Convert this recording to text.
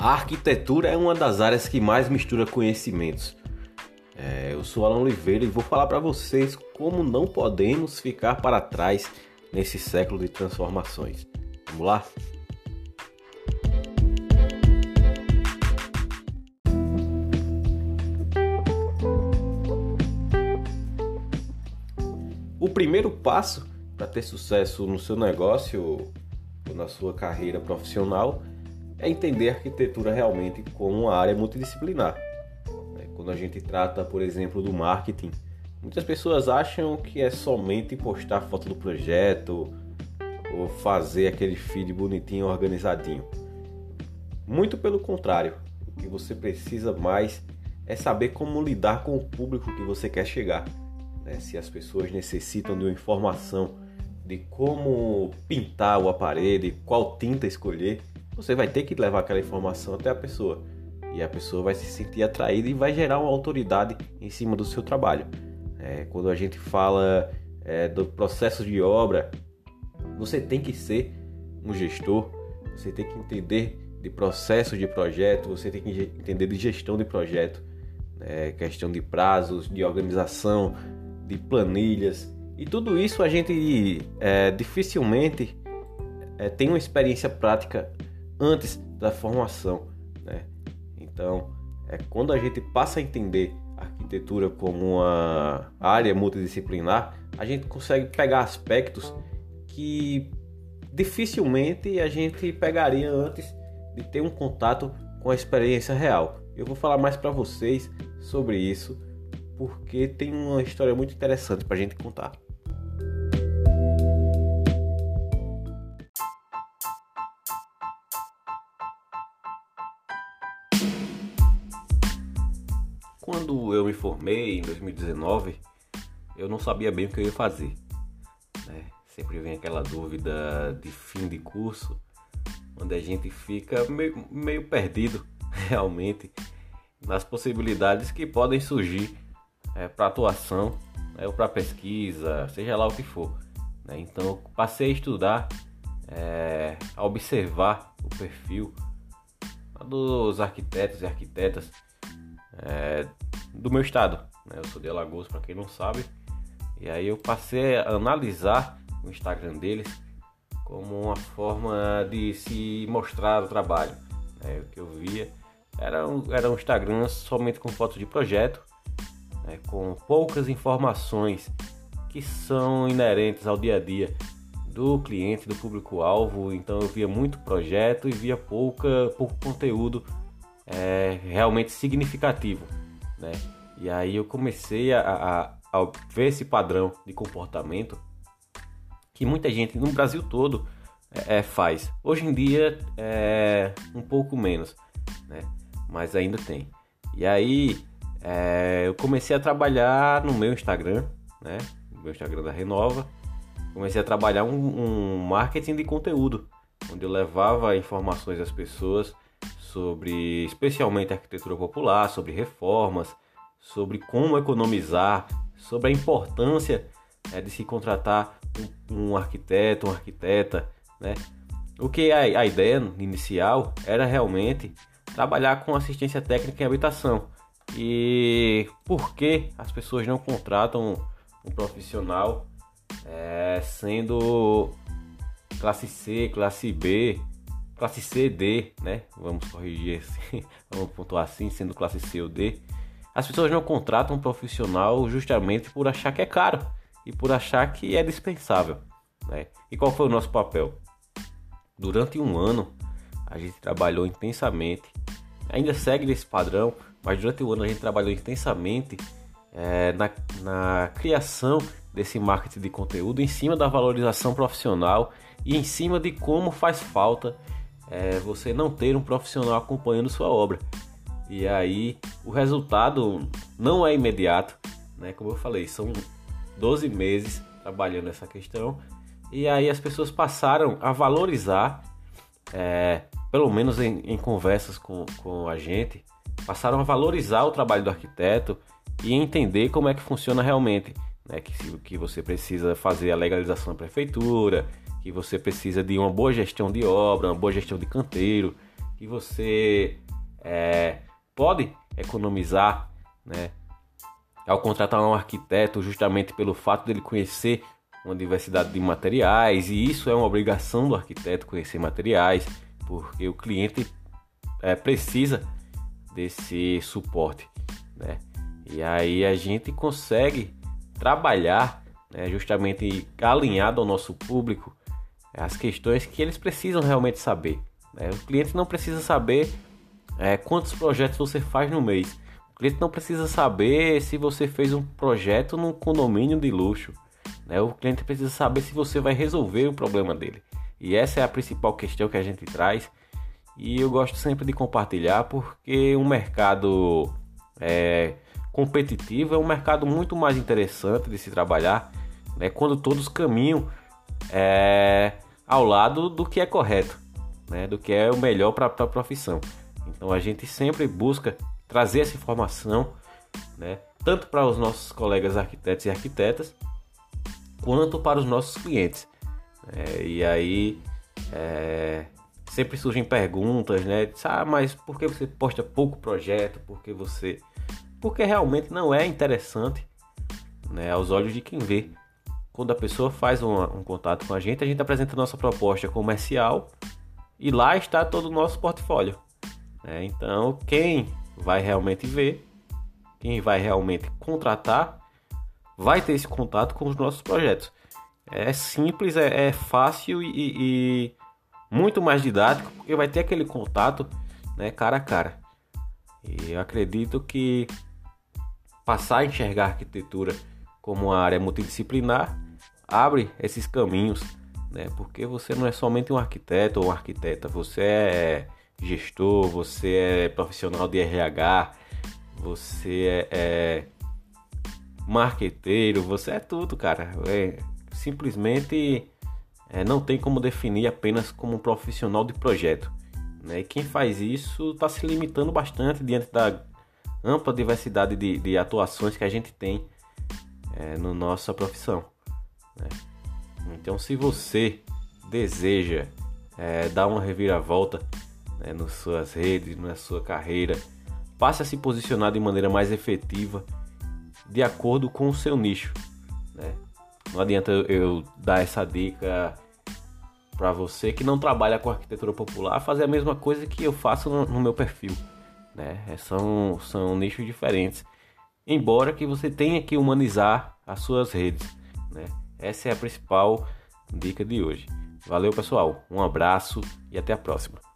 A arquitetura é uma das áreas que mais mistura conhecimentos. É, eu sou Alan Oliveira e vou falar para vocês como não podemos ficar para trás nesse século de transformações. Vamos lá? O primeiro passo para ter sucesso no seu negócio ou na sua carreira profissional é entender a arquitetura realmente como uma área multidisciplinar. Né? Quando a gente trata, por exemplo, do marketing, muitas pessoas acham que é somente postar foto do projeto ou fazer aquele feed bonitinho, organizadinho. Muito pelo contrário, o que você precisa mais é saber como lidar com o público que você quer chegar. Né? Se as pessoas necessitam de uma informação de como pintar o aparelho, qual tinta escolher, você vai ter que levar aquela informação até a pessoa. E a pessoa vai se sentir atraída e vai gerar uma autoridade em cima do seu trabalho. É, quando a gente fala é, do processo de obra, você tem que ser um gestor, você tem que entender de processo de projeto, você tem que entender de gestão de projeto, é, questão de prazos, de organização, de planilhas. E tudo isso a gente é, dificilmente é, tem uma experiência prática antes da formação. Né? Então, é quando a gente passa a entender a arquitetura como uma área multidisciplinar, a gente consegue pegar aspectos que dificilmente a gente pegaria antes de ter um contato com a experiência real. Eu vou falar mais para vocês sobre isso porque tem uma história muito interessante para a gente contar. Quando eu me formei em 2019, eu não sabia bem o que eu ia fazer. Né? Sempre vem aquela dúvida de fim de curso, onde a gente fica meio, meio perdido realmente nas possibilidades que podem surgir é, para atuação né, ou para pesquisa, seja lá o que for. Né? Então eu passei a estudar, é, a observar o perfil dos arquitetos e arquitetas é, do meu estado. Né? Eu sou de Alagoas, para quem não sabe. E aí eu passei a analisar o Instagram deles como uma forma de se mostrar o trabalho. Né? O que eu via era um, era um Instagram somente com fotos de projeto, né? com poucas informações que são inerentes ao dia a dia do cliente, do público-alvo. Então eu via muito projeto e via pouca, pouco conteúdo é, realmente significativo, né? E aí eu comecei a, a, a, ver esse padrão de comportamento que muita gente no Brasil todo é, é, faz. Hoje em dia é um pouco menos, né? Mas ainda tem. E aí é, eu comecei a trabalhar no meu Instagram, né? No meu Instagram da Renova. Comecei a trabalhar um, um marketing de conteúdo, onde eu levava informações às pessoas sobre especialmente arquitetura popular, sobre reformas, sobre como economizar, sobre a importância é, de se contratar um, um, arquiteto, uma arquiteta, né? O que a, a ideia inicial era realmente trabalhar com assistência técnica em habitação. E por que as pessoas não contratam um profissional é, sendo classe C, classe B, classe C, D, né? Vamos corrigir vamos pontuar assim, sendo classe C ou D. As pessoas não contratam um profissional justamente por achar que é caro e por achar que é dispensável, né? E qual foi o nosso papel? Durante um ano a gente trabalhou intensamente, ainda segue nesse padrão, mas durante o ano a gente trabalhou intensamente é, na, na criação desse marketing de conteúdo em cima da valorização profissional e em cima de como faz falta é você não ter um profissional acompanhando sua obra. E aí o resultado não é imediato, né? Como eu falei, são 12 meses trabalhando essa questão. E aí as pessoas passaram a valorizar, é, pelo menos em, em conversas com, com a gente, passaram a valorizar o trabalho do arquiteto e entender como é que funciona realmente. Né? Que, que você precisa fazer a legalização da prefeitura, que você precisa de uma boa gestão de obra, uma boa gestão de canteiro, que você é, pode economizar, né? Ao contratar um arquiteto, justamente pelo fato dele conhecer uma diversidade de materiais, e isso é uma obrigação do arquiteto conhecer materiais, porque o cliente é, precisa desse suporte, né? E aí a gente consegue trabalhar né, justamente alinhado ao nosso público as questões que eles precisam realmente saber. Né? O cliente não precisa saber é, quantos projetos você faz no mês. O cliente não precisa saber se você fez um projeto num condomínio de luxo. Né? O cliente precisa saber se você vai resolver o problema dele. E essa é a principal questão que a gente traz. E eu gosto sempre de compartilhar porque um mercado é, competitivo é um mercado muito mais interessante de se trabalhar né? quando todos caminham é, ao lado do que é correto, né? do que é o melhor para a profissão. Então a gente sempre busca trazer essa informação, né? tanto para os nossos colegas arquitetos e arquitetas, quanto para os nossos clientes. É, e aí é, sempre surgem perguntas, né? Ah, mas por que você posta pouco projeto? Por que você. Porque realmente não é interessante né, aos olhos de quem vê quando a pessoa faz um, um contato com a gente, a gente apresenta a nossa proposta comercial e lá está todo o nosso portfólio. É, então, quem vai realmente ver, quem vai realmente contratar, vai ter esse contato com os nossos projetos. É simples, é, é fácil e, e, muito mais didático, porque vai ter aquele contato né, cara a cara. E eu acredito que passar a enxergar a arquitetura como uma área multidisciplinar abre esses caminhos, né? Porque você não é somente um arquiteto ou uma arquiteta, você é gestor, você é profissional de RH, você é, é marqueteiro, você é tudo, cara. É, simplesmente é, não tem como definir apenas como um profissional de projeto. Né? E quem faz isso está se limitando bastante diante da ampla diversidade de, de atuações que a gente tem é, na nossa profissão. Né? Então, se você deseja é, dar uma reviravolta né, nas suas redes, na sua carreira, passe a se posicionar de maneira mais efetiva, de acordo com o seu nicho. Né? Não adianta eu dar essa dica para você que não trabalha com arquitetura popular fazer a mesma coisa que eu faço no, no meu perfil. Né? É, são, são nichos diferentes. Embora que você tenha que humanizar as suas redes. Né? Essa é a principal dica de hoje. Valeu, pessoal. Um abraço e até a próxima.